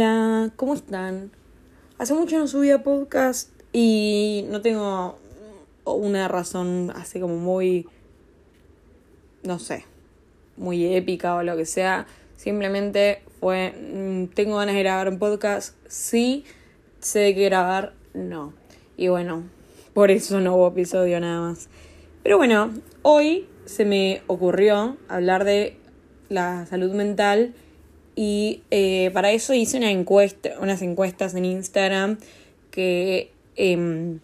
Hola, ¿cómo están? Hace mucho no subía podcast y no tengo una razón así como muy, no sé, muy épica o lo que sea. Simplemente fue, mm, tengo ganas de grabar un podcast, sí, sé de qué grabar, no. Y bueno, por eso no hubo episodio nada más. Pero bueno, hoy se me ocurrió hablar de la salud mental y eh, para eso hice una encuesta, unas encuestas en Instagram que em,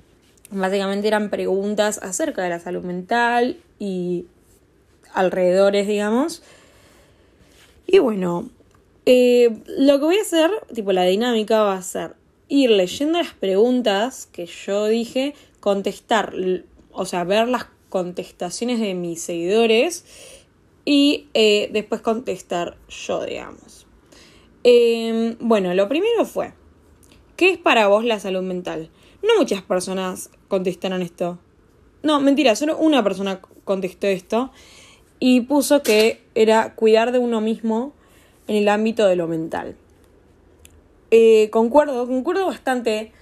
básicamente eran preguntas acerca de la salud mental y alrededores, digamos. Y bueno, eh, lo que voy a hacer, tipo la dinámica va a ser ir leyendo las preguntas que yo dije, contestar, o sea, ver las contestaciones de mis seguidores y eh, después contestar yo, digamos. Em, bueno, lo primero fue, ¿qué es para vos la salud mental? No muchas personas contestaron esto. No, mentira, solo una persona contestó esto y puso que era cuidar de uno mismo en el ámbito de lo mental. Eh, concuerdo, concuerdo bastante.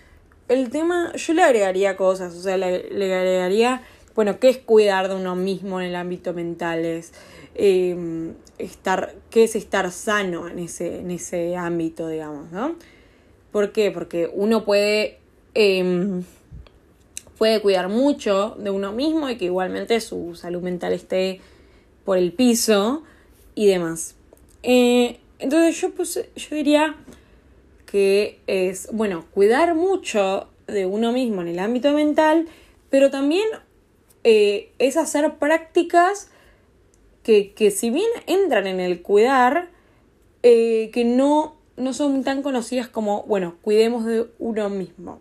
El tema, yo le agregaría cosas, o sea, le, agregaría, bueno, ¿qué es cuidar de uno mismo en el ámbito mental? Es em, estar, ¿qué es estar sano en ese, en ese ámbito, digamos, ¿no? ¿Por qué? Porque uno puede em, puede cuidar mucho de uno mismo y que igualmente su salud mental esté por el piso y demás. Eh, entonces yo, puse, yo diría que es, bueno, cuidar mucho de uno mismo en el ámbito mental, pero también eh, es hacer prácticas que, que, si bien entran en el cuidar, eh, que no, no son tan conocidas como, bueno, cuidemos de uno mismo.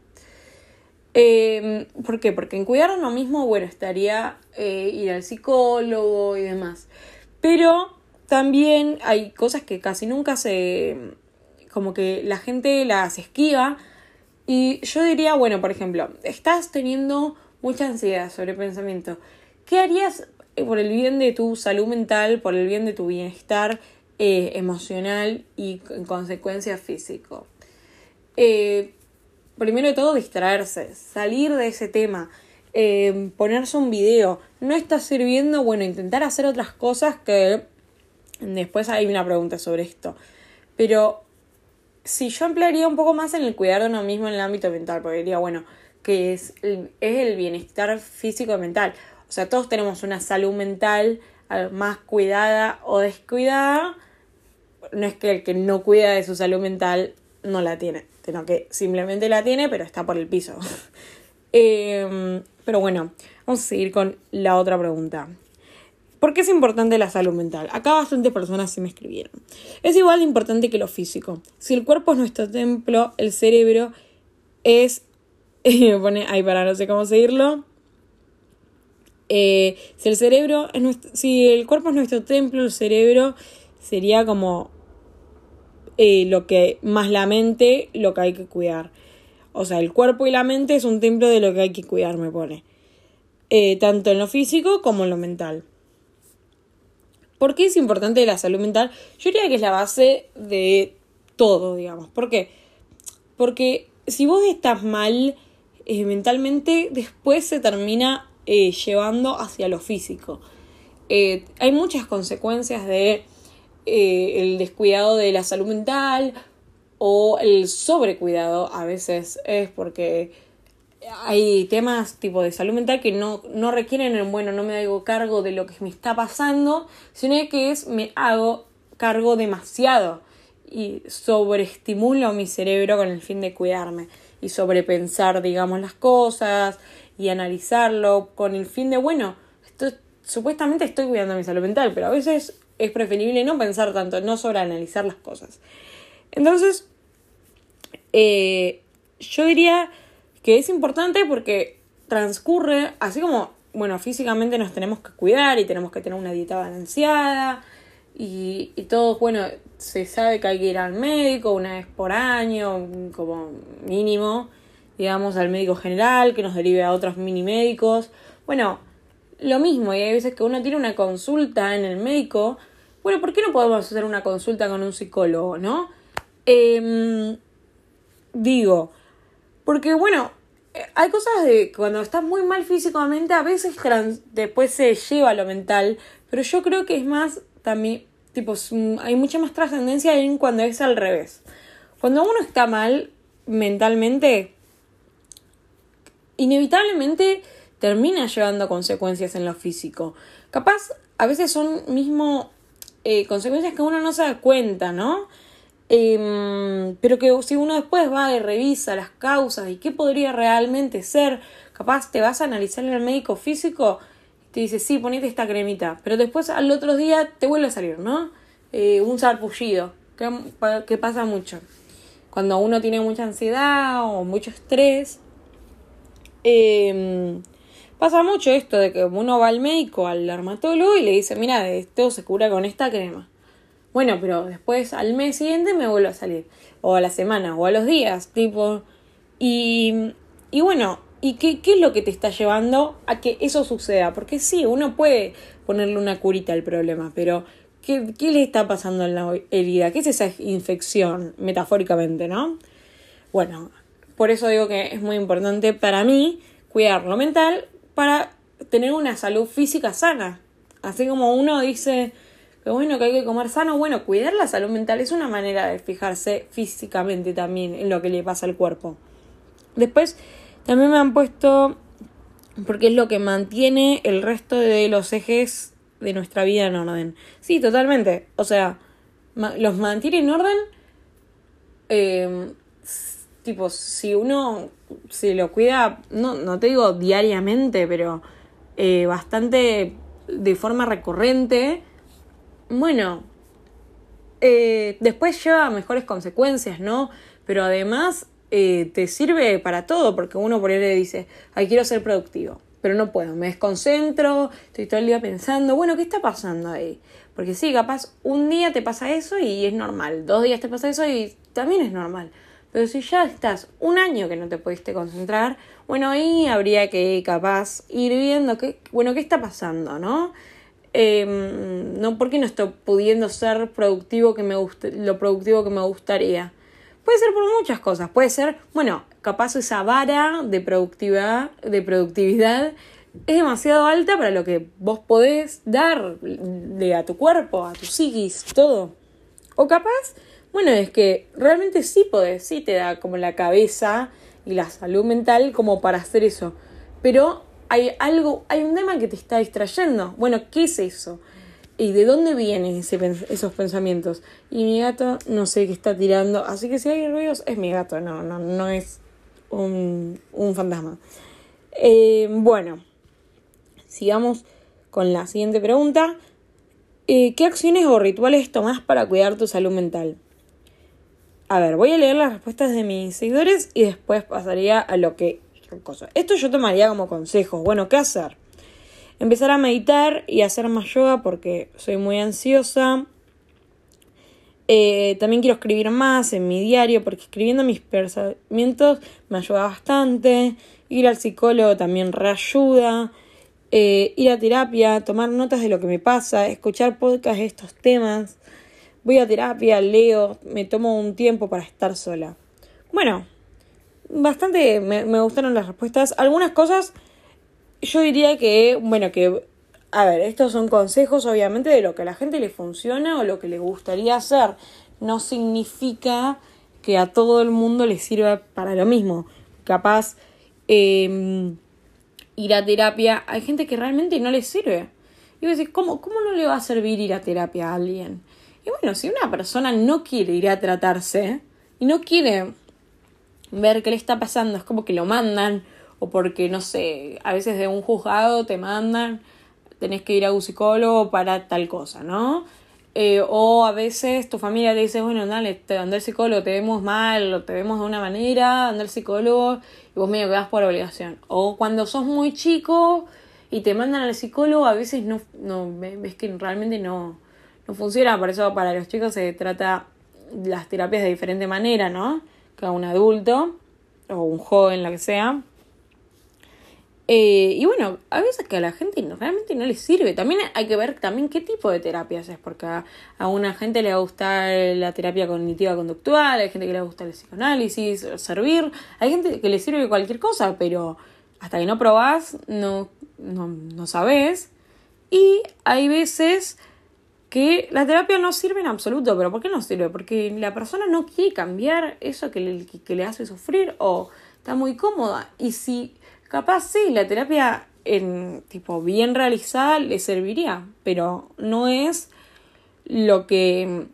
Eh, ¿Por qué? Porque en cuidar a uno mismo, bueno, estaría eh, ir al psicólogo y demás. Pero también hay cosas que casi nunca se. como que la gente las esquiva. Y yo diría, bueno, por ejemplo, estás teniendo mucha ansiedad sobre pensamiento. ¿Qué harías por el bien de tu salud mental, por el bien de tu bienestar eh, emocional y en consecuencia físico? Eh, primero de todo, distraerse, salir de ese tema, eh, ponerse un video. No está sirviendo, bueno, intentar hacer otras cosas que después hay una pregunta sobre esto. Pero si yo emplearía un poco más en el cuidar de uno mismo en el ámbito mental, porque diría, bueno, que es el, es el bienestar físico y mental. O sea, todos tenemos una salud mental más cuidada o descuidada. No es que el que no cuida de su salud mental no la tiene, sino que simplemente la tiene, pero está por el piso. Em, pero bueno, vamos a seguir con la otra pregunta. ¿Por qué es importante la salud mental? Acá bastantes personas se me escribieron. Es igual de importante que lo físico. Si el cuerpo es nuestro templo, el cerebro es... pone ahí para no sé cómo seguirlo. Eh, si el cerebro es nuestro, si el cuerpo es nuestro templo, el cerebro sería como eh, lo que más la mente, lo que hay que cuidar. O sea, el cuerpo y la mente es un templo de lo que hay que cuidar, me pone. Eh, tanto en lo físico como en lo mental. ¿Por qué es importante la salud mental? Yo diría que es la base de todo, digamos. ¿Por qué? Porque si vos estás mal mentalmente, después se termina llevando hacia lo físico. hay muchas consecuencias de eh, el descuidado de la salud mental o el sobrecuidado a veces es porque hay temas tipo de salud mental que no, no requieren el bueno, no me hago cargo de lo que me está pasando, sino que es me hago cargo demasiado y sobreestimulo mi cerebro con el fin de cuidarme y sobrepensar, digamos, las cosas y analizarlo con el fin de, bueno, esto, supuestamente estoy cuidando mi salud mental, pero a veces es preferible no pensar tanto, no sobreanalizar las cosas. Entonces, eh, yo diría que es importante porque transcurre, así como, bueno, físicamente nos tenemos que cuidar y tenemos que tener una dieta balanceada y, y todo, bueno, se sabe que hay que ir al médico una vez por año, como mínimo, digamos, al médico general, que nos derive a otros mini médicos. Bueno, lo mismo, y hay veces que uno tiene una consulta en el médico. Bueno, ¿por qué no podemos hacer una consulta con un psicólogo, no? Em, digo, porque bueno, hay cosas de cuando estás muy mal físicamente, a veces después se lleva a lo mental, pero yo creo que es más también, tipo, hay mucha más trascendencia en cuando es al revés. Cuando uno está mal mentalmente, inevitablemente termina llevando consecuencias en lo físico. Capaz, a veces son mismo eh, consecuencias que uno no se da cuenta, ¿no? Em, pero que si uno después va y revisa las causas y qué podría realmente ser, capaz te vas a analizar en el médico físico te dice, sí, ponete esta cremita, pero después al otro día te vuelve a salir, ¿no? Eh, un sarpullido, que, pasa mucho. Cuando uno tiene mucha ansiedad o mucho estrés, em, pasa mucho esto de que uno va al médico, al dermatólogo y le dice, mira, esto se cura con esta crema. Bueno, pero después al mes siguiente me vuelvo a salir. O a la semana, o a los días, tipo. Y, y bueno, ¿y qué, qué es lo que te está llevando a que eso suceda? Porque sí, uno puede ponerle una curita al problema, pero ¿qué, qué le está pasando en la herida? ¿Qué es esa infección, metafóricamente, no? Bueno, por eso digo que es muy importante para mí cuidar lo mental para tener una salud física sana. Así como uno dice, pero bueno, que hay que comer sano. Bueno, cuidar la salud mental es una manera de fijarse físicamente también en lo que le pasa al cuerpo. Después, también me han puesto, porque es lo que mantiene el resto de los ejes de nuestra vida en orden. Sí, totalmente. O sea, los mantiene en orden. Eh, tipo, si uno se lo cuida, no, no te digo diariamente, pero eh, bastante de forma recurrente bueno, eh, después lleva mejores consecuencias, ¿no? Pero además eh, te sirve para todo, porque uno por ahí le dice, ay, quiero ser productivo, pero no puedo, me desconcentro, estoy todo el día pensando, bueno, ¿qué está pasando ahí? Porque sí, capaz un día te pasa eso y es normal, dos días te pasa eso y también es normal. Pero si ya estás un año que no te pudiste concentrar, bueno, ahí habría que capaz ir viendo qué, bueno, qué está pasando, ¿no? Em, no porque no estoy pudiendo ser productivo que me guste, lo productivo que me gustaría. Puede ser por muchas cosas. Puede ser, bueno, capaz esa vara de productividad, de productividad es demasiado alta para lo que vos podés dar a tu cuerpo, a tu psiquis, todo. O capaz, bueno, es que realmente sí podés, sí te da como la cabeza y la salud mental como para hacer eso. Pero hay algo, hay un tema que te está distrayendo. Bueno, ¿qué es eso? ¿Y de dónde vienen esos pensamientos? Y mi gato no sé qué está tirando. Así que si hay ruidos, es mi gato, no, no, no es un, fantasma. Eh, bueno, sigamos con la siguiente pregunta. Eh, ¿Qué acciones o rituales tomás para cuidar tu salud mental? A ver, voy a leer las respuestas de mis seguidores y después pasaría a lo que esto yo tomaría como consejo. Bueno, ¿qué hacer? Empezar a meditar y hacer más yoga porque soy muy ansiosa. Eh, también quiero escribir más en mi diario porque escribiendo mis pensamientos me ayuda bastante. Ir al psicólogo también reayuda. Eh, ir a terapia, tomar notas de lo que me pasa, escuchar podcasts de estos temas. Voy a terapia, leo, me tomo un tiempo para estar sola. Bueno, bastante me, gustaron las respuestas. Algunas cosas yo diría que, bueno, que, a ver, estos son consejos obviamente de lo que a la gente le funciona o lo que le gustaría hacer. No significa que a todo el mundo le sirva para lo mismo. Capaz em, ir a terapia, hay gente que realmente no le sirve. Y voy a decir, ¿cómo, ¿cómo no le va a servir ir a terapia a alguien? Y bueno, si una persona no quiere ir a tratarse y no quiere ver qué le está pasando, es como que lo mandan, o porque, no sé, a veces de un juzgado te mandan, tenés que ir a un psicólogo para tal cosa, ¿no? Eh, o a veces tu familia te dice, bueno, dale, te anda el psicólogo, te vemos mal, o te vemos de una manera, anda el psicólogo, y vos medio quedás por obligación. O cuando sos muy chico y te mandan al psicólogo, a veces no, no ves que realmente no, no funciona, por eso para los chicos se trata las terapias de diferente manera, ¿no? que a un adulto o un joven, lo que sea. Eh, y bueno, a veces que a la gente realmente no le sirve. También hay que ver también qué tipo de terapias es, porque a, a una gente le va a gustar la terapia cognitiva conductual, hay gente que le gusta el psicoanálisis, servir, hay gente que le sirve cualquier cosa, pero hasta que no probás, no, no, no sabes. Y hay veces que la terapia no sirve en absoluto, pero ¿por qué no sirve? Porque la persona no quiere cambiar eso que le, que le hace sufrir o está muy cómoda. Y si capaz sí, la terapia en tipo bien realizada le serviría, pero no es lo que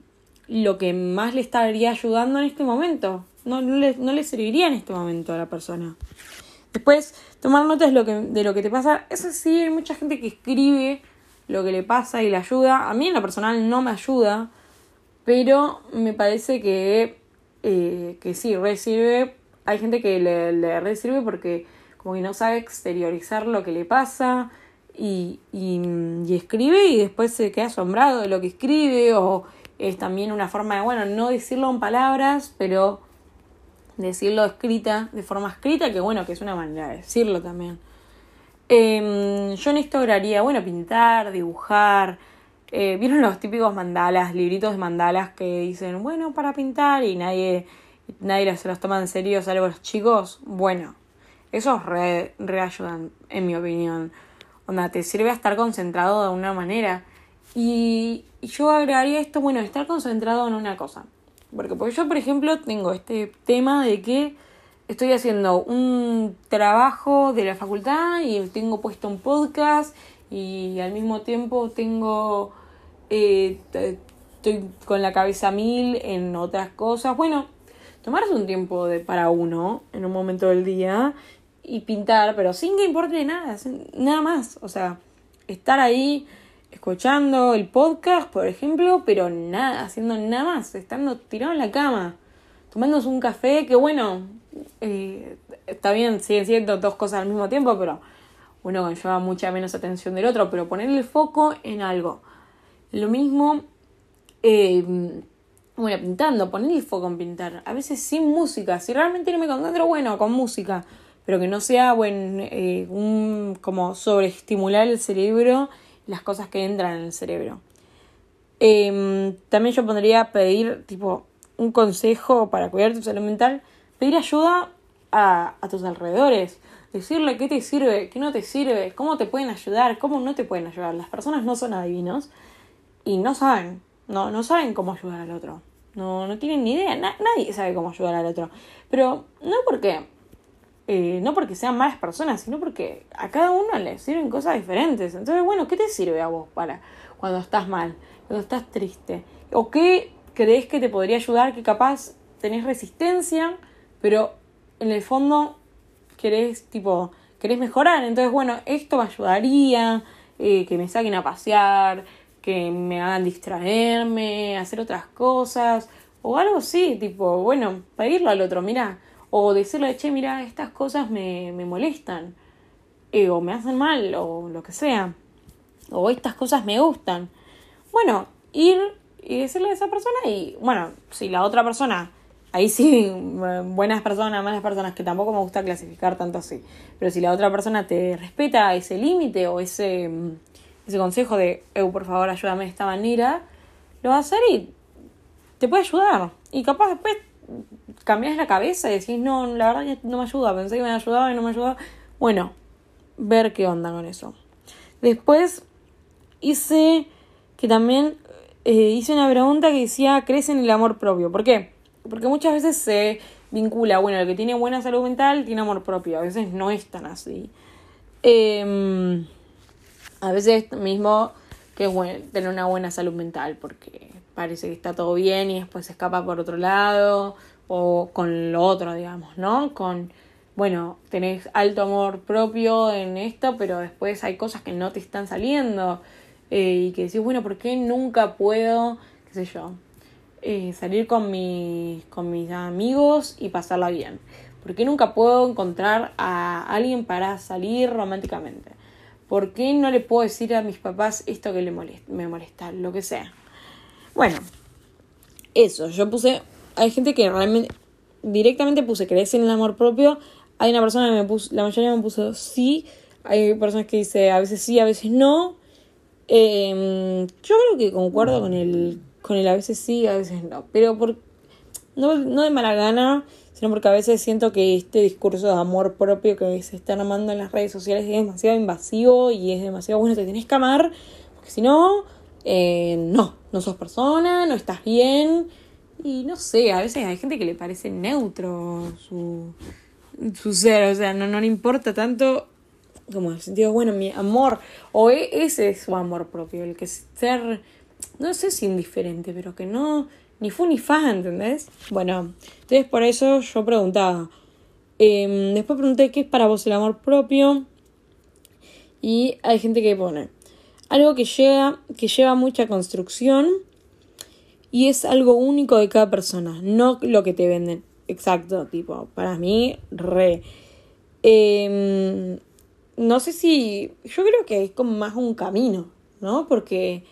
lo que más le estaría ayudando en este momento. No, le, no le serviría en este momento a la persona. Después, tomar notas de lo que, de lo que te pasa. Eso sí, hay mucha gente que escribe lo que le pasa y le ayuda. A mí en lo personal no me ayuda, pero me parece que, eh, que sí, recibe. Hay gente que le, le porque como que no sabe exteriorizar lo que le pasa y, y, y, escribe y después se queda asombrado de lo que escribe o es también una forma de, bueno, no decirlo en palabras, pero decirlo escrita, de forma escrita, que bueno, que es una manera de decirlo también. Eh, yo en esto haría, bueno, pintar, dibujar. Eh, ¿Vieron los típicos mandalas, libritos de mandalas que dicen, bueno, para pintar y nadie, nadie se los toma en serio, salvo los chicos? Bueno, esos re, re ayudan, en mi opinión. Onda, te sirve a estar concentrado de una manera. Y, y yo agregaría esto, bueno, estar concentrado en una cosa. Porque, porque yo, por ejemplo, tengo este tema de que estoy haciendo un trabajo de la facultad y tengo puesto un podcast y al mismo tiempo tengo eh, estoy con la cabeza mil en otras cosas. Bueno, tomarse un tiempo de, para uno en un momento del día y pintar, pero sin que importe nada, nada más. O sea, estar ahí escuchando el podcast, por ejemplo, pero nada, haciendo nada más, estando tirado en la cama, tomándose un café, que bueno, eh, está bien, siguen siendo dos cosas al mismo tiempo, pero uno lleva mucha menos atención del otro, pero ponerle el foco en algo. Lo mismo, eh, bueno, pintando, poner el foco en pintar, a veces sin música, si realmente no me concentro, bueno, con música pero que no sea buen, eh, un, como sobreestimular el cerebro las cosas que entran en el cerebro. Em, también yo pondría pedir tipo un consejo para cuidar tu salud mental, pedir ayuda a, a tus alrededores, decirle qué te sirve, qué no te sirve, cómo te pueden ayudar, cómo no te pueden ayudar. Las personas no son adivinos y no saben, no, no saben cómo ayudar al otro. No, no tienen ni idea, nadie sabe cómo ayudar al otro. Pero no porque eh, no porque sean malas personas, sino porque a cada uno le sirven cosas diferentes. Entonces, bueno, ¿qué te sirve a vos para cuando estás mal, cuando estás triste? ¿O qué crees que te podría ayudar que capaz tenés resistencia, pero en el fondo querés, tipo, querés mejorar? Entonces, bueno, esto me ayudaría, eh, que me saquen a pasear, que me hagan distraerme, hacer otras cosas, o algo así, tipo, bueno, pedirlo al otro, mira o decirle, che, mira, estas cosas me, me molestan. Eh, o me hacen mal. O lo que sea. O estas cosas me gustan. Bueno, ir y decirle a esa persona y, bueno, si la otra persona, ahí sí, buenas personas, malas personas, que tampoco me gusta clasificar tanto así, pero si la otra persona te respeta ese límite o ese, ese consejo de, eu, por favor, ayúdame de esta manera, lo va a hacer y te puede ayudar. Y capaz después cambias la cabeza y decís, no, la verdad no me ayuda, pensé que me ayudaba y no me ayudaba. Bueno, ver qué onda con eso. Después hice que también eh, hice una pregunta que decía, ¿crees en el amor propio? ¿Por qué? Porque muchas veces se vincula, bueno, el que tiene buena salud mental tiene amor propio, a veces no es tan así. Em, a veces mismo que bueno tener una buena salud mental porque parece que está todo bien y después se escapa por otro lado o con lo otro, digamos, ¿no? Con, bueno, tenés alto amor propio en esto, pero después hay cosas que no te están saliendo eh, y que decís, bueno, ¿por qué nunca puedo, qué sé yo, eh, salir con, mis con mis amigos y pasarla bien? ¿Por qué nunca puedo encontrar a alguien para salir románticamente? ¿Por qué no le puedo decir a mis papás esto que le molesta, me molesta, lo que sea? Bueno, eso, yo puse, hay gente que realmente, directamente puse, ¿crees en el amor propio? Hay una persona que me puso, la mayoría me puso sí, Hay personas que dicen a veces sí, a veces no. Em, yo creo que concuerdo con el, con el a veces sí, a veces no. Pero por, no, no de mala gana, sino porque a veces siento que este discurso de amor propio que se está armando en las redes sociales es demasiado invasivo y es demasiado bueno, te tenés que amar, porque si no, eh, no, no sos persona, no estás bien. Y no sé, a veces hay gente que le parece neutro su, su ser, o sea, no, no le importa tanto como el sentido, bueno, mi amor, o e, ese es su amor propio, el que ser, no sé si indiferente, pero que no, ni fu ni fa, ¿entendés? Bueno, entonces por eso yo preguntaba. Em, después pregunté qué es para vos el amor propio. Y hay gente que pone algo que llega, que lleva mucha construcción y es algo único de cada persona, no lo que te venden. Exacto, tipo, para mí, re. Em, no sé si. Yo creo que es como más un camino, ¿no? Porque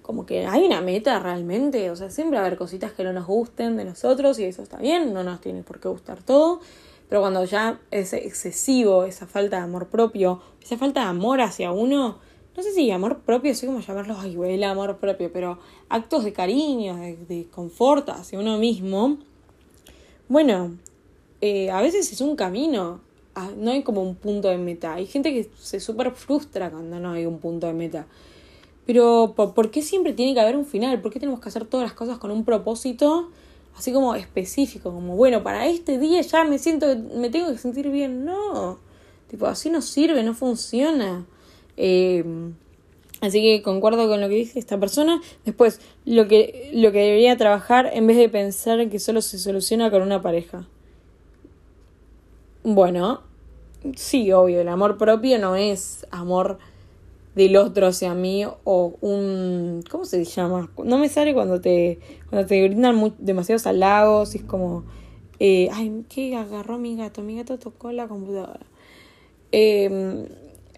como que hay una meta realmente, o sea, siempre va a haber cositas que no nos gusten de nosotros y eso está bien, no nos tiene por qué gustar todo, pero cuando ya es excesivo esa falta de amor propio, esa falta de amor hacia uno, no sé si amor propio, sé cómo llamarlo, ay, el amor propio, pero actos de cariño, de, confort hacia uno mismo, bueno, eh, a veces es un camino, ah, no hay como un punto de meta, hay gente que se súper frustra cuando no hay un punto de meta. Pero ¿por, qué siempre tiene que haber un final? ¿Por qué tenemos que hacer todas las cosas con un propósito así como específico? Como, bueno, para este día ya me siento, me tengo que sentir bien. No, tipo, así no sirve, no funciona. Eh, así que concuerdo con lo que dice esta persona. Después, lo que, lo que debería trabajar en vez de pensar que solo se soluciona con una pareja. Bueno, sí, obvio, el amor propio no es amor del otro hacia mí o un ¿cómo se llama? No me sale cuando te cuando te brindan demasiados halagos y es como eh, ay, ¿qué agarró mi gato? Mi gato tocó la computadora. Em,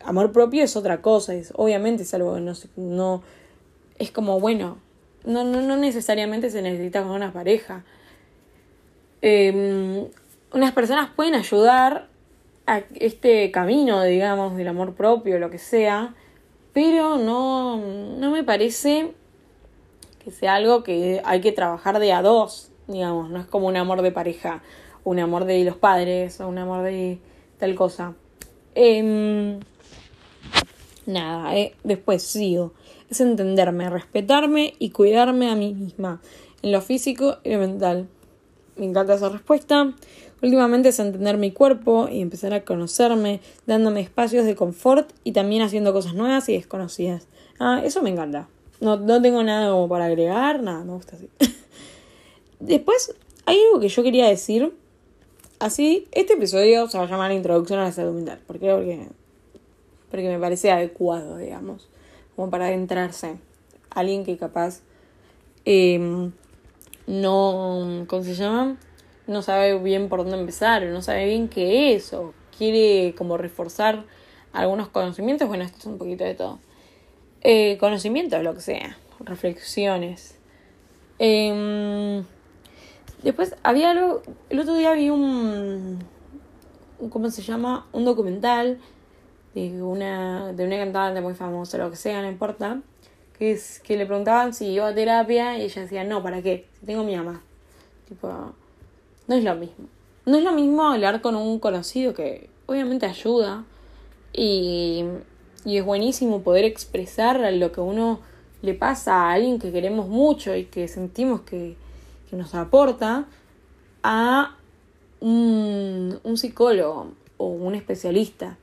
amor propio es otra cosa, es obviamente es algo que no no es como bueno, no no no necesariamente se necesita con una pareja. Em, unas personas pueden ayudar este camino, digamos, del amor propio, lo que sea, pero no, no me parece que sea algo que hay que trabajar de a dos, digamos, no es como un amor de pareja, un amor de los padres o un amor de tal cosa. Em, nada, eh, después sigo. Es entenderme, respetarme y cuidarme a mí misma, en lo físico y lo mental. Me encanta esa respuesta. Últimamente es entender mi cuerpo y empezar a conocerme, dándome espacios de confort y también haciendo cosas nuevas y desconocidas. Ah, eso me encanta. No, no tengo nada como para agregar, nada, me gusta así. Después, hay algo que yo quería decir. Así, este episodio se va a llamar Introducción a la Salud Mental. ¿Por qué? Porque, porque me parece adecuado, digamos, como para adentrarse. Alguien que capaz em, no, ¿cómo se llama? No sabe bien por dónde empezar, no sabe bien qué es, o quiere como reforzar algunos conocimientos, bueno, esto es un poquito de todo. Eh, conocimientos, lo que sea, reflexiones. Em, después había algo, el otro día vi un, ¿cómo se llama? Un documental de una, de una cantante muy famosa, lo que sea, no importa, que es que le preguntaban si iba a terapia y ella decía, no, ¿para qué? Tengo mi mamá. Tipo, no es lo mismo. No es lo mismo hablar con un conocido que obviamente ayuda y, y es buenísimo poder expresar lo que uno le pasa a alguien que queremos mucho y que sentimos que, que nos aporta a un, un psicólogo o un especialista,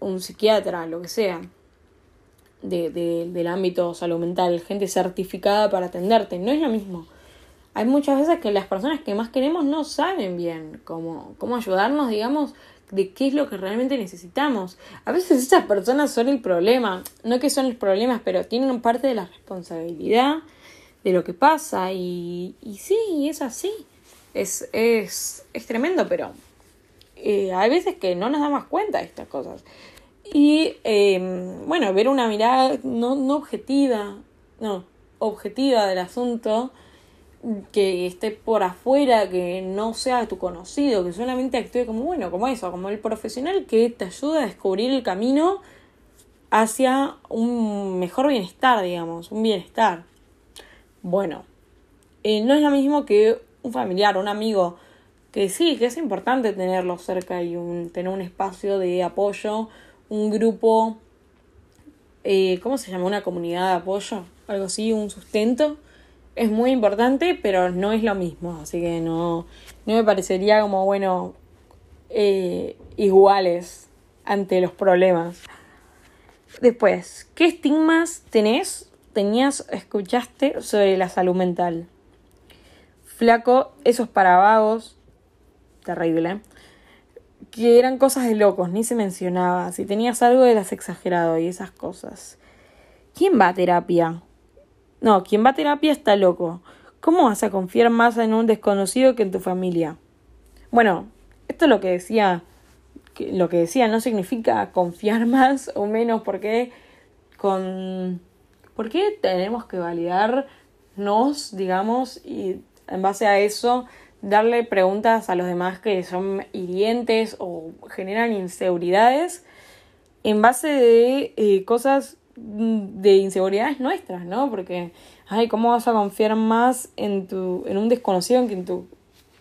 un psiquiatra, lo que sea, de, de, del ámbito salud mental, gente certificada para atenderte. No es lo mismo hay muchas veces que las personas que más queremos no saben bien cómo, cómo ayudarnos, digamos, de qué es lo que realmente necesitamos. A veces esas personas son el problema, no que son los problemas, pero tienen parte de la responsabilidad de lo que pasa y, y sí, es así. Es, es, es tremendo, pero eh, hay veces que no nos damos cuenta de estas cosas. Y em, bueno, ver una mirada no, no objetiva, no, objetiva del asunto que esté por afuera, que no sea tu conocido, que solamente actúe como, bueno, como eso, como el profesional que te ayuda a descubrir el camino hacia un mejor bienestar, digamos, un bienestar. Bueno, eh, no es lo mismo que un familiar, un amigo, que sí, que es importante tenerlo cerca y un, tener un espacio de apoyo, un grupo, eh, ¿cómo se llama? Una comunidad de apoyo, algo así, un sustento. Es muy importante, pero no es lo mismo, así que no, no me parecería como, bueno, eh, iguales ante los problemas. Después, ¿qué estigmas tenés, tenías, escuchaste sobre la salud mental? Flaco, esos para vagos, terrible, que eran cosas de locos, ni se mencionaba. Si tenías algo eras exagerado y esas cosas. ¿Quién va a terapia? No, quien va a terapia está loco. ¿Cómo vas a confiar más en un desconocido que en tu familia? Bueno, esto es lo que decía lo que decía no significa confiar más o menos porque con ¿por qué tenemos que validarnos, digamos, y en base a eso darle preguntas a los demás que son hirientes o generan inseguridades en base de eh, cosas de inseguridades nuestras, ¿no? Porque, ay, ¿cómo vas a confiar más en tu en un desconocido que en tu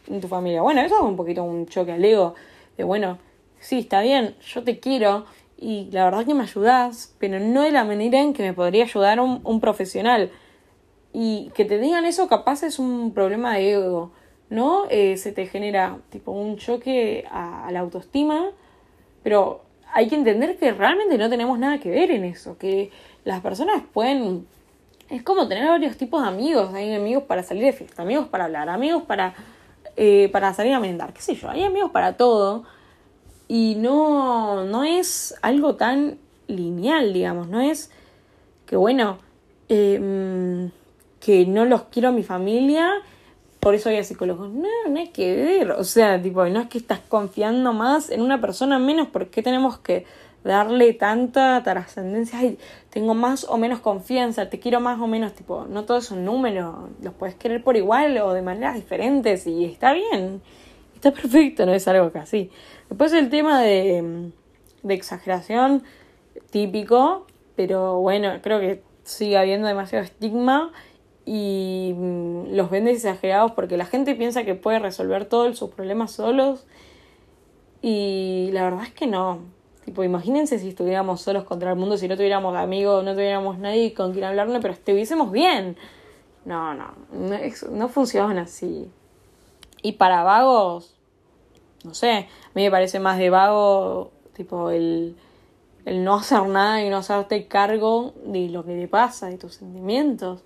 en tu familia? Bueno, eso es un poquito un choque al ego de bueno, sí, está bien, yo te quiero y la verdad que me ayudas, pero no de la manera en que me podría ayudar un, un profesional. Y que te digan eso capaz es un problema de ego, ¿no? Eh, se te genera tipo un choque a, a la autoestima, pero hay que entender que realmente no tenemos nada que ver en eso, que las personas pueden... Es como tener varios tipos de amigos, hay amigos para salir de fiesta, amigos para hablar, amigos para, eh, para salir a merendar, qué sé yo, hay amigos para todo y no, no es algo tan lineal, digamos, no es que bueno, em, que no los quiero a mi familia, por eso hay a psicólogos. No, no hay que ver, o sea, tipo, no es que estás confiando más en una persona menos, porque tenemos que darle tanta trascendencia? Tengo más o menos confianza, te quiero más o menos, tipo, no todo es un número, los puedes querer por igual o de maneras diferentes y está bien, está perfecto, no es algo así. Después el tema de, de exageración típico, pero bueno, creo que sigue habiendo demasiado estigma y mm, los ven exagerados porque la gente piensa que puede resolver todos sus problemas solos y la verdad es que no. Tipo, imagínense si estuviéramos solos contra el mundo, si no tuviéramos amigos, no tuviéramos nadie con quien hablarle, pero estuviésemos bien. No, no, no, no funciona así. Y para vagos, no sé, a mí me parece más de vago, tipo, el, el no hacer nada y no hacerte cargo de lo que te pasa, de tus sentimientos,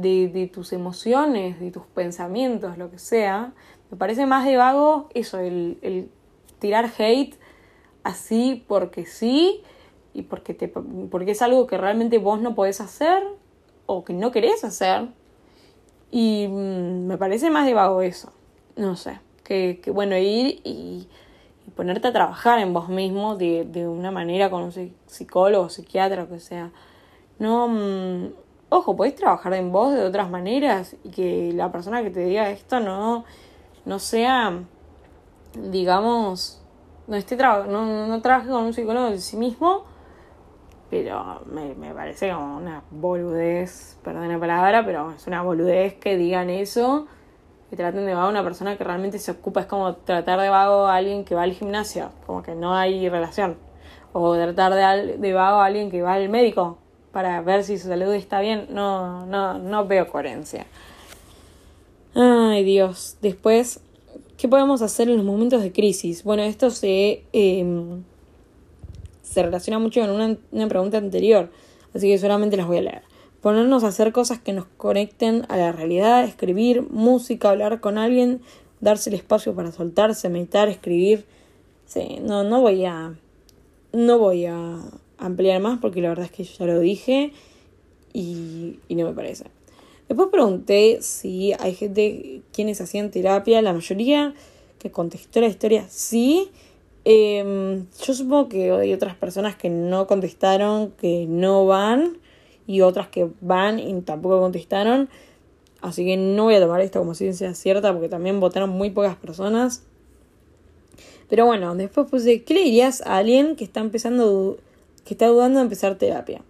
de, de tus emociones, de tus pensamientos, lo que sea. Me parece más de vago eso, el, el tirar hate así porque sí y porque, te, porque es algo que realmente vos no podés hacer o que no querés hacer. Y mm, me parece más de vago eso. No sé que, que bueno, ir y, ponerte a trabajar en vos mismo de, de una manera con un psicólogo, psiquiatra, o que sea. No, mm, ojo, podés trabajar en vos de otras maneras y que la persona que te diga esto no, no sea, digamos, no esté no, no trabaje con un psicólogo de sí mismo, pero me, me parece como una boludez, perdón la palabra, pero es una boludez que digan eso que traten de vago a una persona que realmente se ocupa. Es como tratar de vago a alguien que va al gimnasio, como que no hay relación. O tratar de, de vago a alguien que va al médico para ver si su salud está bien. No, no, no veo coherencia. Ay, Dios. Después, ¿qué podemos hacer en los momentos de crisis? Bueno, esto se, em, se relaciona mucho con una, una pregunta anterior, así que solamente las voy a leer ponernos a hacer cosas que nos conecten a la realidad, escribir, música, hablar con alguien, darse el espacio para soltarse, meditar, escribir. Sí, no, no voy a. No voy a ampliar más porque la verdad es que yo ya lo dije y, no me parece. Después pregunté si hay gente quienes hacían terapia, la mayoría que contestó la historia sí. Em, yo supongo que hay otras personas que no contestaron, que no van y otras que van y tampoco contestaron. Así que no voy a tomar esto como ciencia cierta porque también votaron muy pocas personas. Pero bueno, después puse, ¿qué le dirías a alguien que está empezando, que está dudando de empezar terapia?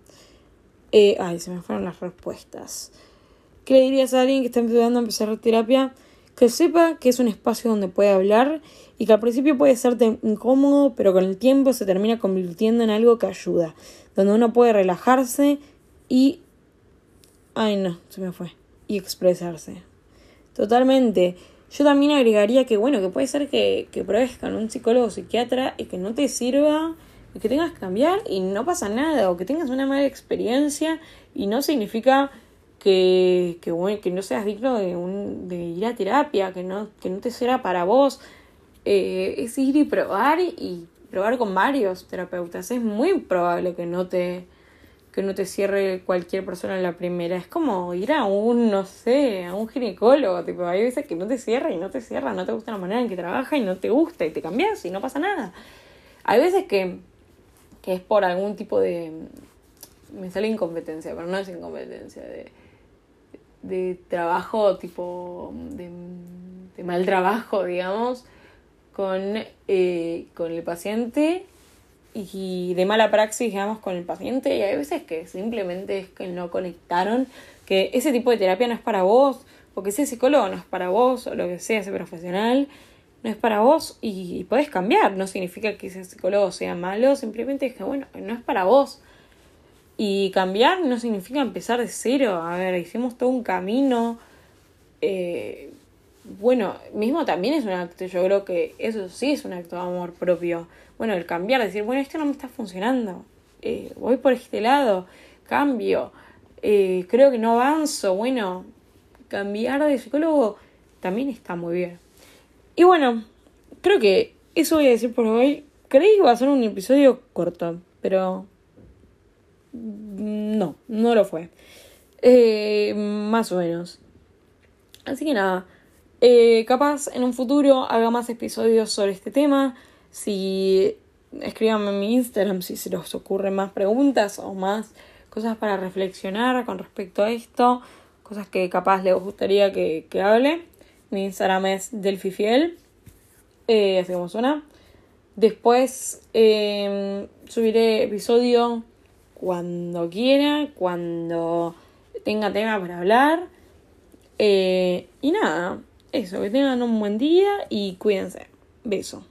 Eh, ay, se me fueron las respuestas. ¿Qué le dirías a alguien que está dudando de empezar terapia? Que sepa que es un espacio donde puede hablar y que al principio puede ser incómodo, pero con el tiempo se termina convirtiendo en algo que ayuda, donde uno puede relajarse y... Ay, no, se me fue. Y expresarse. Totalmente. Yo también agregaría que, bueno, que puede ser que, que pruebes con un psicólogo o psiquiatra y que no te sirva que tengas que cambiar y no pasa nada, o que tengas una mala experiencia y no significa que, que, no seas digno de, ir a terapia, que no, que no te sea para vos. Eh, es ir y probar y probar con varios terapeutas. Es muy probable que no te que no te cierre cualquier persona en la primera. Es como ir a un, no sé, a un ginecólogo. Hay veces que no te cierra y no te cierra, no te gusta la manera en que trabaja y no te gusta y te cambias y no pasa nada. Hay veces que, que es por algún tipo de... Me sale incompetencia, pero no es incompetencia, de, de trabajo, tipo, de, de mal trabajo, digamos, con, eh, con el paciente y de mala praxis, digamos, con el paciente. Y hay veces que simplemente es que no conectaron, que ese tipo de terapia no es para vos, o que ese psicólogo no es para vos, o lo que sea, ese profesional no es para vos y, y podés cambiar. No significa que ese psicólogo sea malo, simplemente es que, bueno, no es para vos. Y cambiar no significa empezar de cero. A ver, hicimos todo un camino. Eh, bueno, mismo también es un acto, yo creo que eso sí es un acto de amor propio. Bueno, el cambiar, decir, bueno, esto no me está funcionando, eh, voy por este lado, cambio, eh, creo que no avanzo, bueno, cambiar de psicólogo también está muy bien. Y bueno, creo que eso voy a decir por hoy. Creí que iba a ser un episodio corto, pero no, no lo fue. Eh, más o menos. Así que nada. Eh, capaz en un futuro haga más episodios sobre este tema. Si escríbanme en mi Instagram si se les ocurren más preguntas o más cosas para reflexionar con respecto a esto. Cosas que capaz les gustaría que, que hable. Mi Instagram es Delfifiel. Eh, así como suena. Después eh, subiré episodio cuando quiera, cuando tenga tema para hablar. Eh, y nada, eso, que tengan un buen día y cuídense. Beso.